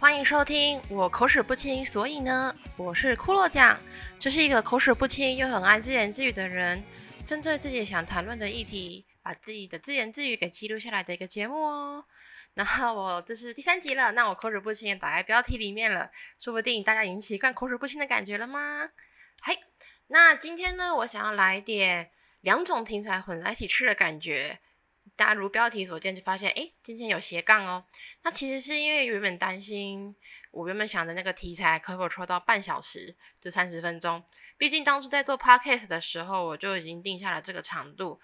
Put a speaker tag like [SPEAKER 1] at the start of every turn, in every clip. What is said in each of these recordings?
[SPEAKER 1] 欢迎收听我口齿不清，所以呢，我是骷髅酱。这是一个口齿不清又很爱自言自语的人，针对自己想谈论的议题，把自己的自言自语给记录下来的一个节目哦。那我这是第三集了，那我口齿不清也打在标题里面了，说不定大家已经习惯口齿不清的感觉了吗？嘿，那今天呢，我想要来点两种题材混在一起吃的感觉。大家如标题所见，就发现哎，今天有斜杠哦。那其实是因为原本担心，我原本想的那个题材可否抽到半小时，就三十分钟。毕竟当初在做 podcast 的时候，我就已经定下了这个长度。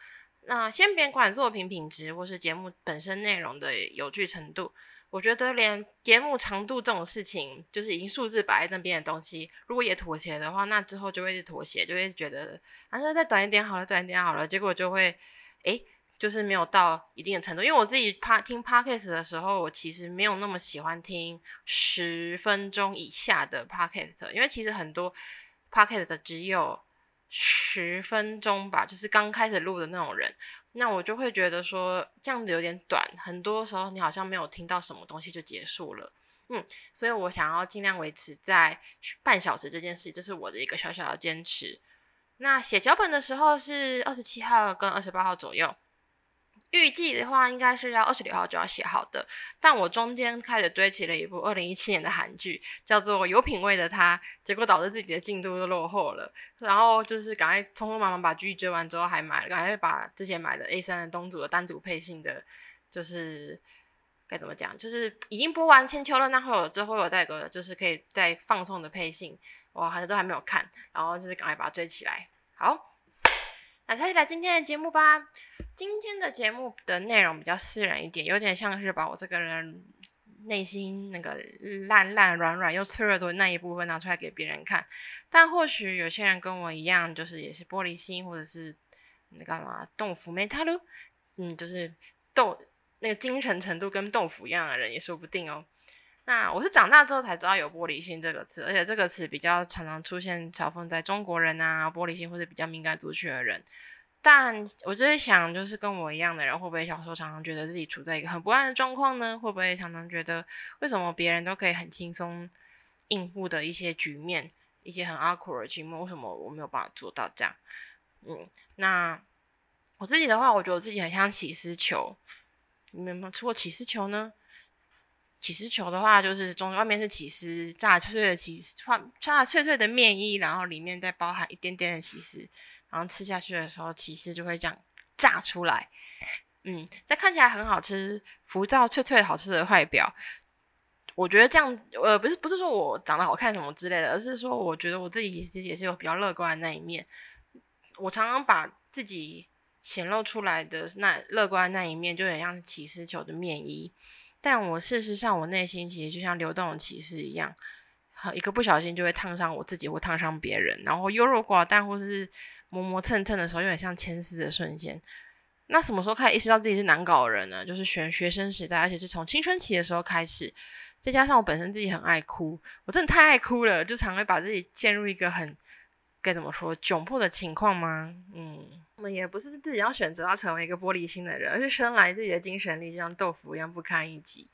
[SPEAKER 1] 那先别管作品品质或是节目本身内容的有趣程度，我觉得连节目长度这种事情，就是已经数字摆在那边的东西，如果也妥协的话，那之后就会是妥协，就会觉得啊，那再短一点好了，短一点好了，结果就会哎。就是没有到一定的程度，因为我自己怕听 podcast 的时候，我其实没有那么喜欢听十分钟以下的 podcast，因为其实很多 podcast 只有十分钟吧，就是刚开始录的那种人，那我就会觉得说这样子有点短，很多时候你好像没有听到什么东西就结束了，嗯，所以我想要尽量维持在半小时这件事，这是我的一个小小的坚持。那写脚本的时候是二十七号跟二十八号左右。预计的话，应该是要二十六号就要写好的，但我中间开始堆起了一部二零一七年的韩剧，叫做《有品味的他》，结果导致自己的进度都落后了。然后就是赶快匆匆忙忙把剧追完之后，还买了，赶快把之前买的 A 三的东组的单独配信的，就是该怎么讲，就是已经播完千秋了，那会有之后有带个就是可以再放送的配信，我好像都还没有看，然后就是赶快把它追起来。好。那开始来今天的节目吧。今天的节目的内容比较私人一点，有点像是把我这个人内心那个烂烂软软又脆弱的那一部分拿出来给别人看。但或许有些人跟我一样，就是也是玻璃心，或者是那干嘛豆腐没他喽，嗯，就是豆那个精神程度跟豆腐一样的人也说不定哦。那我是长大之后才知道有玻璃心这个词，而且这个词比较常常出现嘲讽在中国人啊，玻璃心或者比较敏感族群的人。但我就是想，就是跟我一样的人，会不会小时候常常觉得自己处在一个很不安的状况呢？会不会常常觉得，为什么别人都可以很轻松应付的一些局面，一些很 awkward 的局面，为什么我没有办法做到这样？嗯，那我自己的话，我觉得我自己很像起司球，你们有没有吃过起司球呢？起司球的话，就是中外面是起司炸脆脆的起司，穿炸脆脆的面衣，然后里面再包含一点点的起司，然后吃下去的时候，起司就会这样炸出来。嗯，在看起来很好吃、浮躁、脆脆、好吃的外表，我觉得这样，呃，不是不是说我长得好看什么之类的，而是说我觉得我自己其实也是有比较乐观的那一面。我常常把自己显露出来的那乐观的那一面，就很像起司球的面衣。但我事实上，我内心其实就像流动的骑士一样，一个不小心就会烫伤我自己或烫伤别人，然后优柔寡断或是磨磨蹭蹭的时候，有点像牵丝的瞬间。那什么时候开始意识到自己是难搞的人呢？就是选学生时代，而且是从青春期的时候开始，再加上我本身自己很爱哭，我真的太爱哭了，就常会把自己陷入一个很。该怎么说窘迫的情况吗？嗯，也不是自己要选择要成为一个玻璃心的人，而是生来自己的精神力就像豆腐一样不堪一击。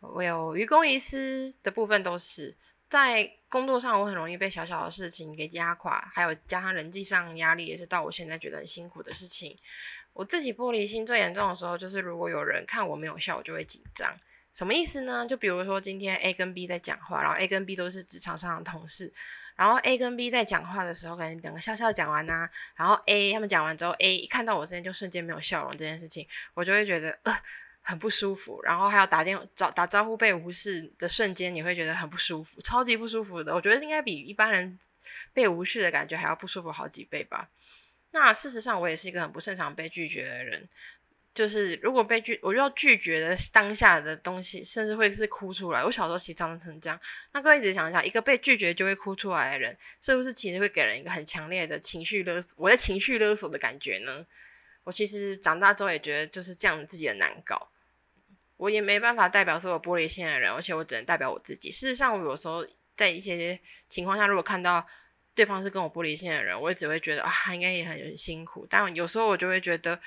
[SPEAKER 1] 我有愚公移私的部分，都是在工作上，我很容易被小小的事情给压垮，还有加上人际上压力，也是到我现在觉得很辛苦的事情。我自己玻璃心最严重的时候，就是如果有人看我没有笑，我就会紧张。什么意思呢？就比如说今天 A 跟 B 在讲话，然后 A 跟 B 都是职场上的同事，然后 A 跟 B 在讲话的时候，可能两个笑笑讲完呐，然后 A 他们讲完之后，A 一看到我这边就瞬间没有笑容这件事情，我就会觉得呃很不舒服，然后还要打电找打招呼被无视的瞬间，你会觉得很不舒服，超级不舒服的。我觉得应该比一般人被无视的感觉还要不舒服好几倍吧。那事实上，我也是一个很不擅长被拒绝的人。就是如果被拒，我就要拒绝的当下的东西，甚至会是哭出来。我小时候其实常常成这样。那各位一直想一下，一个被拒绝就会哭出来的人，是不是其实会给人一个很强烈的情绪勒索？我的情绪勒索的感觉呢？我其实长大之后也觉得就是这样，自己的难搞。我也没办法代表所有玻璃心的人，而且我只能代表我自己。事实上，我有时候在一些情况下，如果看到对方是跟我玻璃心的人，我也只会觉得啊，应该也很辛苦。但有时候我就会觉得。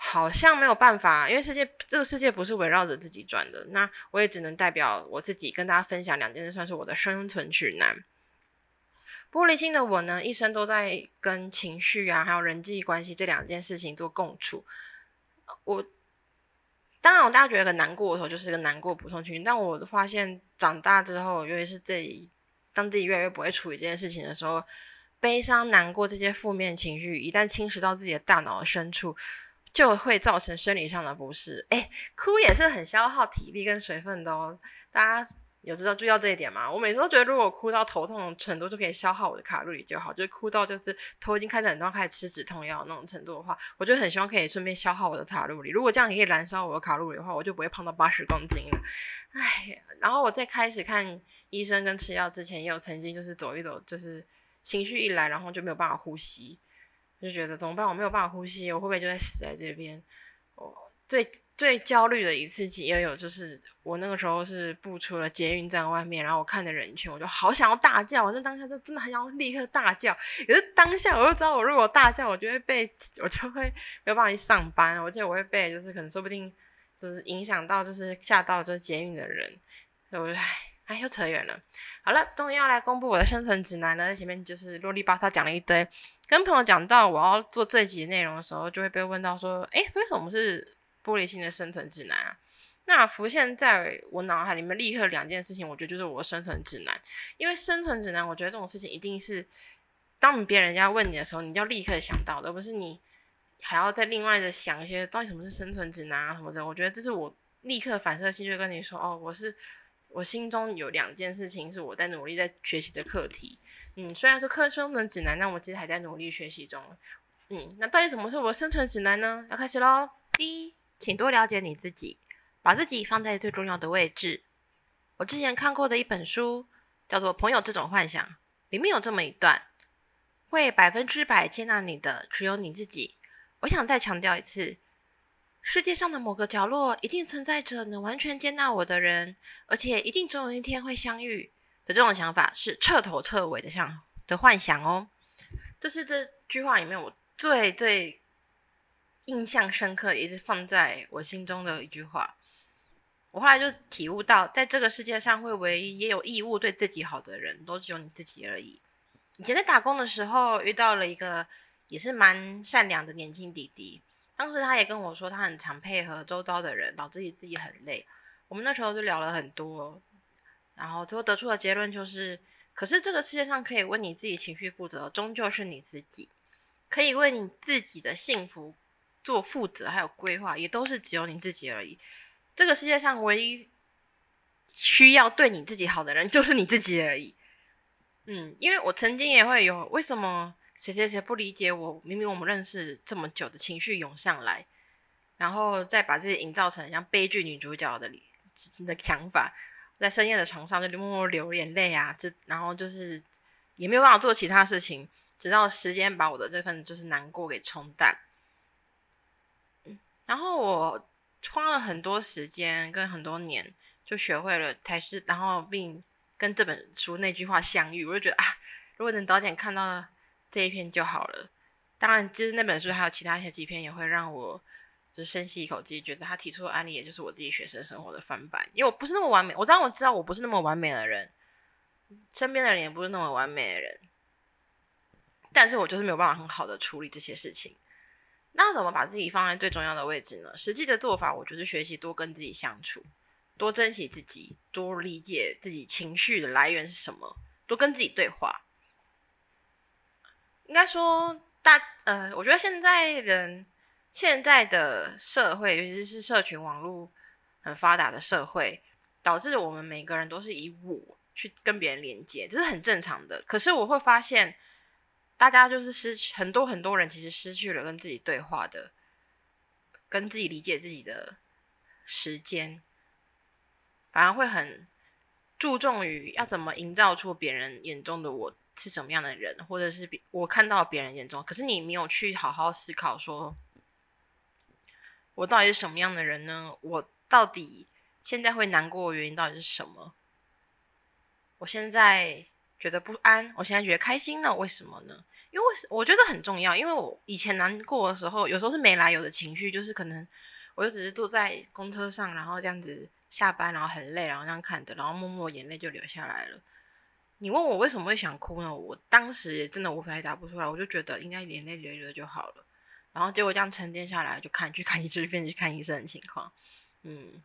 [SPEAKER 1] 好像没有办法，因为世界这个世界不是围绕着自己转的，那我也只能代表我自己跟大家分享两件事，算是我的生存指南。玻璃心的我呢，一生都在跟情绪啊，还有人际关系这两件事情做共处。我当然，我大家觉得很难过的时候，就是一个难过普通情绪。但我发现长大之后，尤其是自己当自己越来越不会处理这件事情的时候，悲伤、难过这些负面情绪，一旦侵蚀到自己的大脑的深处，就会造成生理上的不适。哎，哭也是很消耗体力跟水分的哦，大家。有知道注意到这一点吗？我每次都觉得，如果哭到头痛程度就可以消耗我的卡路里就好，就是哭到就是头已经开始很痛，开始吃止痛药那种程度的话，我就很希望可以顺便消耗我的卡路里。如果这样也可以燃烧我的卡路里的话，我就不会胖到八十公斤了。唉，然后我在开始看医生跟吃药之前，也有曾经就是走一走，就是情绪一来，然后就没有办法呼吸，就觉得怎么办？我没有办法呼吸，我会不会就在死在这边？我最。最焦虑的一次也有，就是我那个时候是步出了捷运站外面，然后我看着人群，我就好想要大叫，我那当下就真的很想立刻大叫。可是当下我就知道，我如果大叫，我就会被我就会没有办法去上班，而且我会被就是可能说不定就是影响到就是吓到就是捷运的人，所以我哎又扯远了。好了，终于要来公布我的生存指南了。前面就是啰里吧嗦讲了一堆，跟朋友讲到我要做这一集内容的时候，就会被问到说，诶，所以什么是？玻璃心的生存指南啊，那浮现在我脑海里面立刻两件事情，我觉得就是我的生存指南。因为生存指南，我觉得这种事情一定是当别人家问你的时候，你要立刻想到，而不是你还要再另外的想一些到底什么是生存指南啊什么的。我觉得这是我立刻反射性就跟你说，哦，我是我心中有两件事情是我在努力在学习的课题。嗯，虽然说课生存指南，但我其实还在努力学习中。嗯，那到底什么是我生存指南呢？要开始喽，第一。请多了解你自己，把自己放在最重要的位置。我之前看过的一本书叫做《朋友这种幻想》，里面有这么一段：会百分之百接纳你的只有你自己。我想再强调一次，世界上的某个角落一定存在着能完全接纳我的人，而且一定总有一天会相遇的这种想法，是彻头彻尾的想的幻想哦。这是这句话里面我最最。印象深刻，一直放在我心中的一句话。我后来就体悟到，在这个世界上，会唯一也有义务对自己好的人，都只有你自己而已。以前在打工的时候，遇到了一个也是蛮善良的年轻弟弟。当时他也跟我说，他很常配合周遭的人，导致自己很累。我们那时候就聊了很多，然后最后得出的结论就是：可是这个世界上可以为你自己情绪负责，终究是你自己，可以为你自己的幸福。做负责还有规划，也都是只有你自己而已。这个世界上唯一需要对你自己好的人，就是你自己而已。嗯，因为我曾经也会有为什么谁谁谁不理解我，明明我们认识这么久的情绪涌上来，然后再把自己营造成像悲剧女主角的的想法，在深夜的床上就默默流眼泪啊，这然后就是也没有办法做其他事情，直到时间把我的这份就是难过给冲淡。然后我花了很多时间跟很多年，就学会了才是，然后并跟这本书那句话相遇，我就觉得啊，如果能早点看到这一篇就好了。当然，其实那本书还有其他一些几篇也会让我就是深吸一口气，觉得他提出的案例也就是我自己学生生活的翻版。因为我不是那么完美，我当然我知道我不是那么完美的人，身边的人也不是那么完美的人，但是我就是没有办法很好的处理这些事情。那怎么把自己放在最重要的位置呢？实际的做法，我就是学习多跟自己相处，多珍惜自己，多理解自己情绪的来源是什么，多跟自己对话。应该说，大呃，我觉得现在人现在的社会，尤其是社群网络很发达的社会，导致我们每个人都是以我去跟别人连接，这是很正常的。可是我会发现。大家就是失去很多很多人，其实失去了跟自己对话的、跟自己理解自己的时间，反而会很注重于要怎么营造出别人眼中的我是什么样的人，或者是我看到别人眼中，可是你没有去好好思考，说我到底是什么样的人呢？我到底现在会难过的原因到底是什么？我现在。觉得不安，我现在觉得开心呢？为什么呢？因为我觉得很重要，因为我以前难过的时候，有时候是没来由的情绪，就是可能我就只是坐在公车上，然后这样子下班，然后很累，然后这样看着，然后默默眼泪就流下来了。你问我为什么会想哭呢？我当时也真的无法回答不出来，我就觉得应该眼泪流流就好了。然后结果这样沉淀下来，就看去看医生，去看医生的情况。嗯，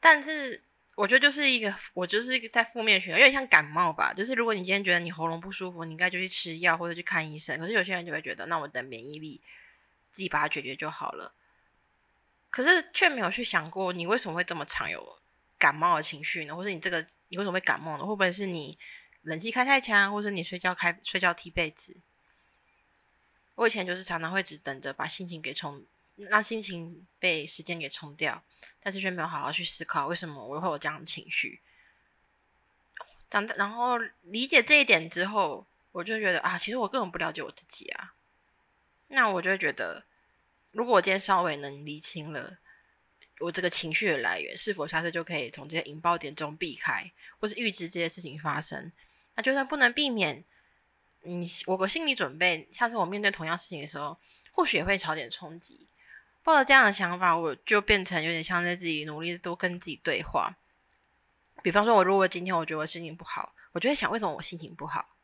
[SPEAKER 1] 但是我觉得就是一个，我就是一个在负面循环，有点像感冒吧。就是如果你今天觉得你喉咙不舒服，你应该就去吃药或者去看医生。可是有些人就会觉得，那我等免疫力自己把它解决就好了。可是却没有去想过，你为什么会这么常有感冒的情绪呢？或者你这个。你为什么会感冒呢？会不会是你冷气开太强，或者你睡觉开睡觉踢被子？我以前就是常常会只等着把心情给冲，让心情被时间给冲掉，但是却没有好好去思考为什么我会有这样的情绪。长大然后理解这一点之后，我就觉得啊，其实我根本不了解我自己啊。那我就会觉得，如果我今天稍微能理清了。我这个情绪的来源是否下次就可以从这些引爆点中避开，或是预知这些事情发生？那就算不能避免，你我个心理准备，下次我面对同样事情的时候，或许也会少点冲击。抱着这样的想法，我就变成有点像在自己努力多跟自己对话。比方说，我如果今天我觉得我心情不好，我就会想为什么我心情不好？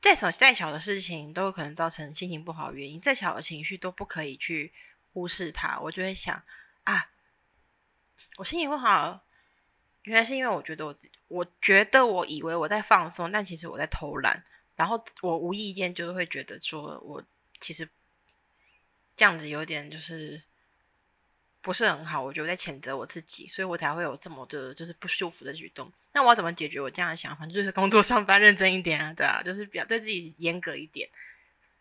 [SPEAKER 1] 再小再小的事情都有可能造成心情不好的原因，再小的情绪都不可以去。忽视它，我就会想啊，我心情不好，原来是因为我觉得我自己，我觉得我以为我在放松，但其实我在偷懒，然后我无意间就是会觉得说我其实这样子有点就是不是很好，我觉得我在谴责我自己，所以我才会有这么的就是不舒服的举动。那我要怎么解决我这样的想法？就是工作上班认真一点啊，对啊，就是比较对自己严格一点。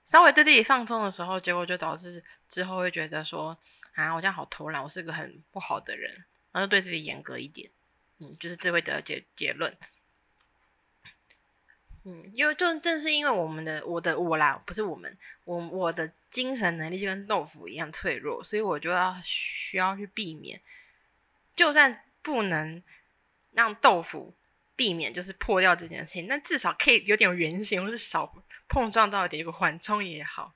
[SPEAKER 1] 稍微对自己放松的时候，结果就导致之后会觉得说啊，我这样好偷懒，我是个很不好的人，然后就对自己严格一点，嗯，就是这会得结结论。嗯，因为就正是因为我们的我的我啦，不是我们，我我的精神能力就跟豆腐一样脆弱，所以我就要需要去避免，就算不能让豆腐避免就是破掉这件事情，但至少可以有点圆形，或是少。碰撞到点有个缓冲也好，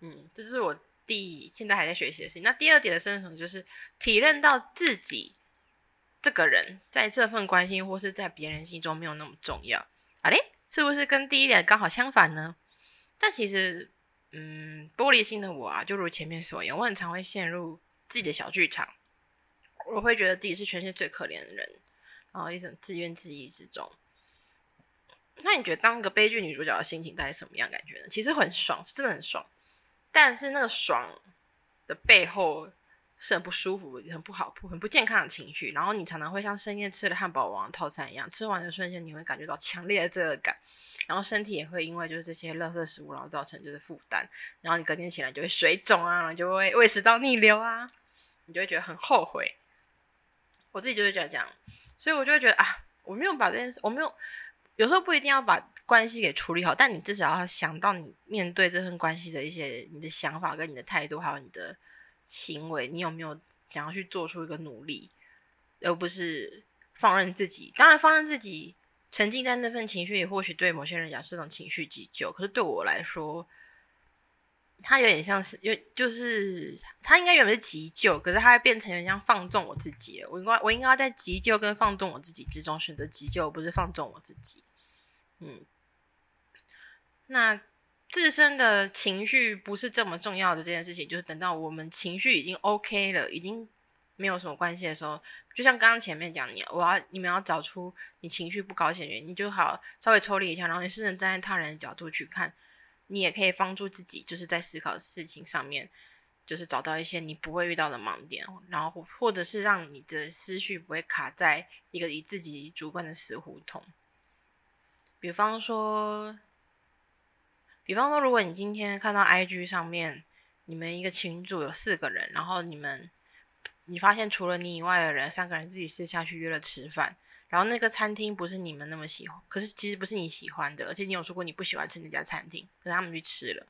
[SPEAKER 1] 嗯，这是我第现在还在学习的事情。那第二点的生成就是体认到自己这个人在这份关心或是在别人心中没有那么重要。啊嘞，是不是跟第一点刚好相反呢？但其实，嗯，玻璃心的我啊，就如前面所言，我很常会陷入自己的小剧场，我会觉得自己是全世界最可怜的人，然后一种自怨自艾之中。那你觉得当个悲剧女主角的心情大概什么样感觉呢？其实很爽，是真的很爽，但是那个爽的背后是很不舒服、很不好、很不健康的情绪。然后你常常会像深夜吃了汉堡王套餐一样，吃完的瞬间你会感觉到强烈的罪恶感，然后身体也会因为就是这些垃圾食物，然后造成就是负担。然后你隔天起来就会水肿啊，然后就会胃食道逆流啊，你就会觉得很后悔。我自己就是这样讲，所以我就会觉得啊，我没有把这件事，我没有。有时候不一定要把关系给处理好，但你至少要想到你面对这份关系的一些你的想法跟你的态度，还有你的行为，你有没有想要去做出一个努力，而不是放任自己。当然，放任自己沉浸在那份情绪里，或许对某些人讲是种情绪急救，可是对我来说，它有点像是，有就是它应该原本是急救，可是它变成有点像放纵我自己。我应该我应该要在急救跟放纵我自己之中选择急救，不是放纵我自己。嗯，那自身的情绪不是这么重要的这件事情，就是等到我们情绪已经 OK 了，已经没有什么关系的时候，就像刚刚前面讲，你我要你们要找出你情绪不高兴的原因，你就好稍微抽离一下，然后你试着站在他人的角度去看。你也可以帮助自己，就是在思考事情上面，就是找到一些你不会遇到的盲点，然后或者是让你的思绪不会卡在一个以自己主观的死胡同。比方说，比方说，如果你今天看到 IG 上面，你们一个群组有四个人，然后你们你发现除了你以外的人，三个人自己私下去约了吃饭。然后那个餐厅不是你们那么喜欢，可是其实不是你喜欢的，而且你有说过你不喜欢吃那家餐厅，可是他们去吃了。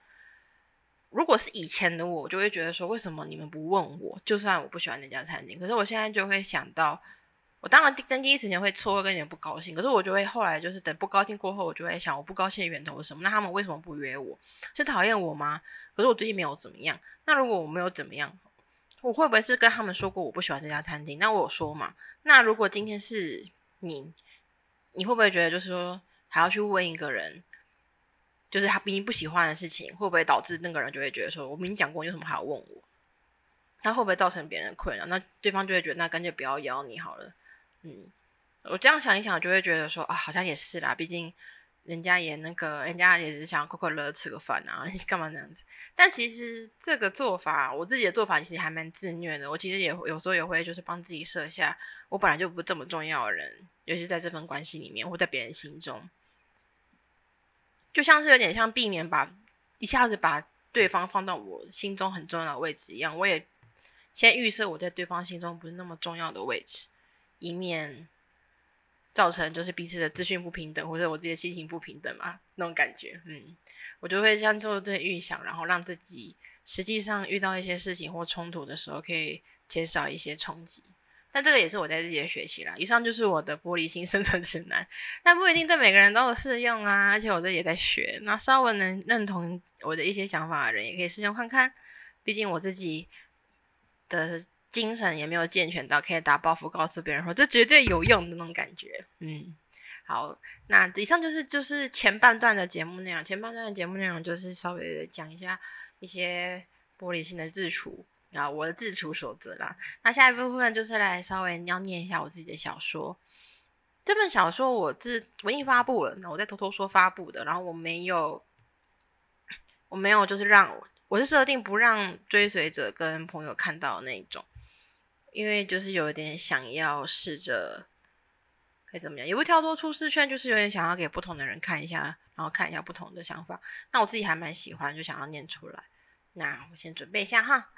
[SPEAKER 1] 如果是以前的我，就会觉得说，为什么你们不问我？就算我不喜欢那家餐厅，可是我现在就会想到，我当然跟第一时间会错会跟有点不高兴，可是我就会后来就是等不高兴过后，我就会想我不高兴的源头是什么？那他们为什么不约我？是讨厌我吗？可是我最近没有怎么样。那如果我没有怎么样，我会不会是跟他们说过我不喜欢这家餐厅？那我有说嘛？那如果今天是你，你会不会觉得就是说还要去问一个人，就是他明明不喜欢的事情，会不会导致那个人就会觉得说我明明讲过，有什么还要问我？他会不会造成别人的困扰？那对方就会觉得那干脆不要邀你好了。嗯，我这样想一想，就会觉得说啊，好像也是啦。毕竟人家也那个，人家也是想快快乐乐吃个饭啊，你干嘛那样子？但其实这个做法，我自己的做法其实还蛮自虐的。我其实也有时候也会就是帮自己设下，我本来就不这么重要的人，尤其在这份关系里面，或在别人心中，就像是有点像避免把一下子把对方放到我心中很重要的位置一样。我也先预设我在对方心中不是那么重要的位置。以免造成就是彼此的资讯不平等，或者我自己的心情不平等嘛，那种感觉，嗯，我就会这样做这些预想，然后让自己实际上遇到一些事情或冲突的时候，可以减少一些冲击。但这个也是我在自己的学习啦。以上就是我的玻璃心生存指南，但不一定对每个人都有适用啊。而且我这也在学，那稍微能认同我的一些想法的人，也可以试用看看。毕竟我自己的。精神也没有健全到可以打包袱告诉别人说这绝对有用的那种感觉。嗯，好，那以上就是就是前半段的节目内容。前半段的节目内容就是稍微的讲一下一些玻璃心的自处，然后我的自处守则啦。那下一部分就是来稍微要念一下我自己的小说。这本小说我自我已发布了，那我在偷偷说发布的，然后我没有我没有就是让我是设定不让追随者跟朋友看到那一种。因为就是有一点想要试着，该怎么样，也不跳脱舒适圈，就是有点想要给不同的人看一下，然后看一下不同的想法。那我自己还蛮喜欢，就想要念出来。那我先准备一下哈。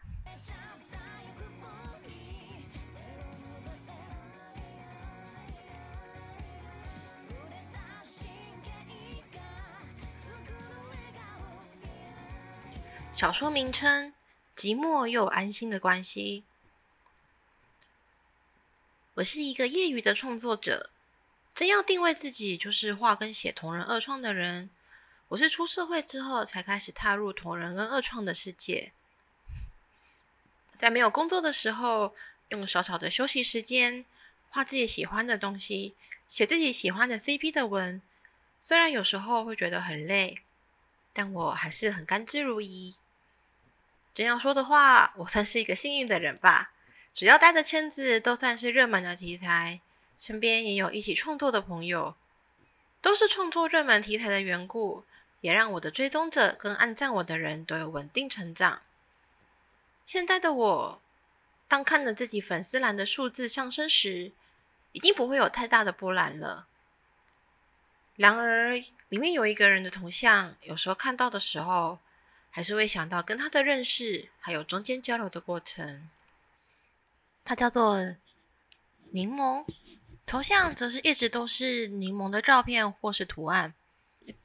[SPEAKER 1] 小说名称：寂寞又安心的关系。我是一个业余的创作者，真要定位自己就是画跟写同人二创的人。我是出社会之后才开始踏入同人跟二创的世界，在没有工作的时候，用少少的休息时间画自己喜欢的东西，写自己喜欢的 CP 的文。虽然有时候会觉得很累，但我还是很甘之如饴。真要说的话，我算是一个幸运的人吧。只要待的圈子都算是热门的题材，身边也有一起创作的朋友，都是创作热门题材的缘故，也让我的追踪者跟按赞我的人都有稳定成长。现在的我，当看着自己粉丝栏的数字上升时，已经不会有太大的波澜了。然而，里面有一个人的头像，有时候看到的时候，还是会想到跟他的认识，还有中间交流的过程。它叫做柠檬，头像则是一直都是柠檬的照片或是图案。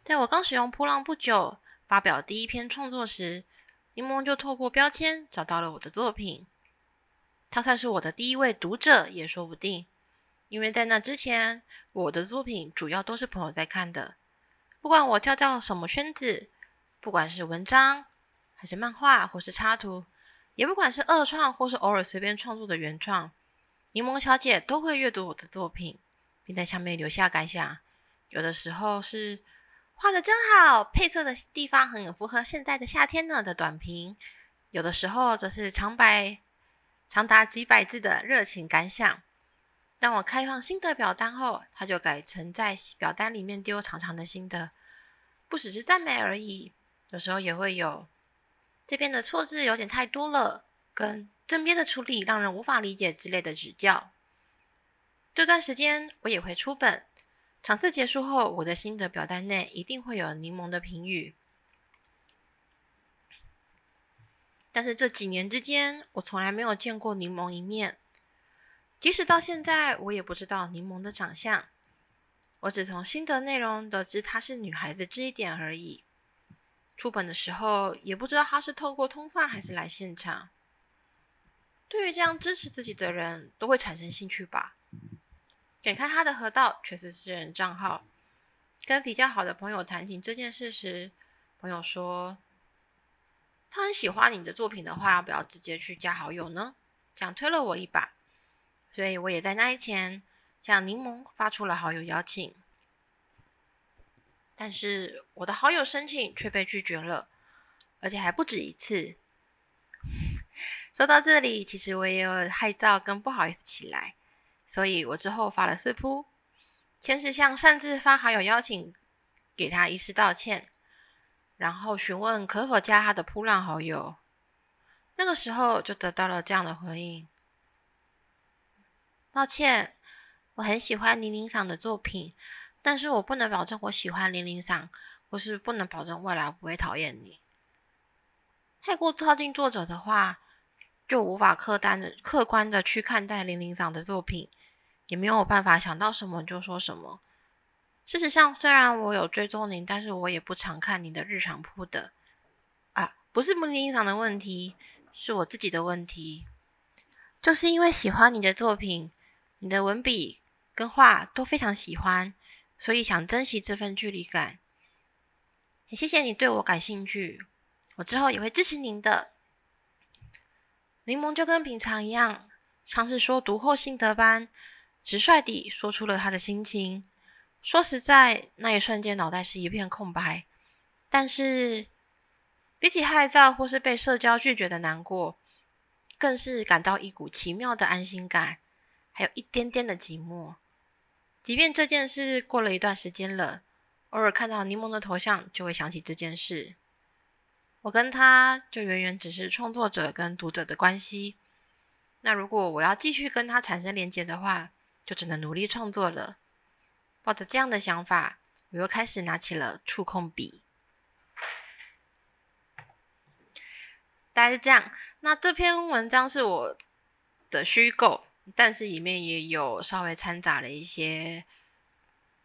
[SPEAKER 1] 在我刚使用扑浪不久，发表第一篇创作时，柠檬就透过标签找到了我的作品。他算是我的第一位读者也说不定，因为在那之前，我的作品主要都是朋友在看的。不管我跳到什么圈子，不管是文章，还是漫画，或是插图。也不管是二创或是偶尔随便创作的原创，柠檬小姐都会阅读我的作品，并在下面留下感想。有的时候是画的真好，配色的地方很符合现在的夏天呢的短评；有的时候则是长百长达几百字的热情感想。当我开放心得表单后，他就改成在表单里面丢长长的心得，不只是赞美而已，有时候也会有。这边的错字有点太多了，跟正边的处理让人无法理解之类的指教。这段时间我也会出本，场次结束后，我的心得表单内一定会有柠檬的评语。但是这几年之间，我从来没有见过柠檬一面，即使到现在，我也不知道柠檬的长相。我只从心得内容得知她是女孩子这一点而已。出本的时候也不知道他是透过通话还是来现场。对于这样支持自己的人，都会产生兴趣吧？点开他的河道却是私人账号。跟比较好的朋友谈起这件事时，朋友说他很喜欢你的作品的话，要不要直接去加好友呢？这样推了我一把，所以我也在那一天向柠檬发出了好友邀请。但是我的好友申请却被拒绝了，而且还不止一次。说到这里，其实我也有害臊跟不好意思起来，所以我之后发了四铺，先是向擅自发好友邀请给他一次道歉，然后询问可否加他的扑浪好友。那个时候就得到了这样的回应：抱歉，我很喜欢零零嗓的作品。但是我不能保证我喜欢零零赏，或是不能保证未来不会讨厌你。太过靠近作者的话，就无法客单的客观的去看待零零赏的作品，也没有办法想到什么就说什么。事实上，虽然我有追踪您，但是我也不常看您的日常铺的。啊，不是零零赏的问题，是我自己的问题。就是因为喜欢你的作品，你的文笔跟画都非常喜欢。所以想珍惜这份距离感，也谢谢你对我感兴趣，我之后也会支持您的。柠檬就跟平常一样，像是说读后心得般，直率地说出了他的心情。说实在，那一瞬间脑袋是一片空白，但是比起害臊或是被社交拒绝的难过，更是感到一股奇妙的安心感，还有一点点的寂寞。即便这件事过了一段时间了，偶尔看到柠檬的头像，就会想起这件事。我跟他就远远只是创作者跟读者的关系。那如果我要继续跟他产生连接的话，就只能努力创作了。抱着这样的想法，我又开始拿起了触控笔。大概是这样。那这篇文章是我的虚构。但是里面也有稍微掺杂了一些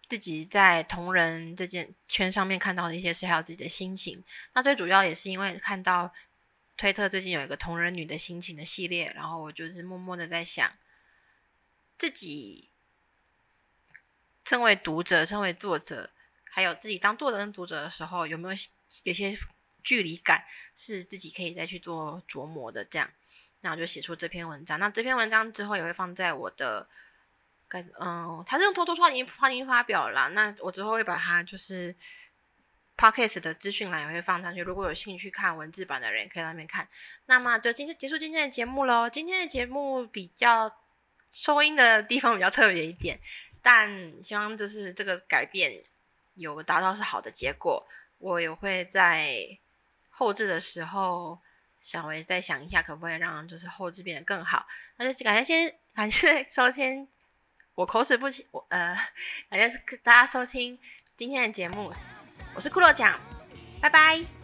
[SPEAKER 1] 自己在同人这件圈上面看到的一些事，还有自己的心情。那最主要也是因为看到推特最近有一个同人女的心情的系列，然后我就是默默的在想，自己身为读者、身为作者，还有自己当作者跟读者的时候，有没有有些距离感，是自己可以再去做琢磨的这样。那我就写出这篇文章。那这篇文章之后也会放在我的，嗯，它是用偷偷创意创意发表啦。那我之后会把它就是 podcast 的资讯栏也会放上去。如果有兴趣看文字版的人，可以在那边看。那么就今天结束今天的节目喽。今天的节目比较收音的地方比较特别一点，但希望就是这个改变有达到是好的结果。我也会在后置的时候。稍微再想一下，可不可以让就是后置变得更好？那就感谢先感谢收听，我口齿不清，我呃，感谢大家收听今天的节目，我是骷髅奖，拜拜。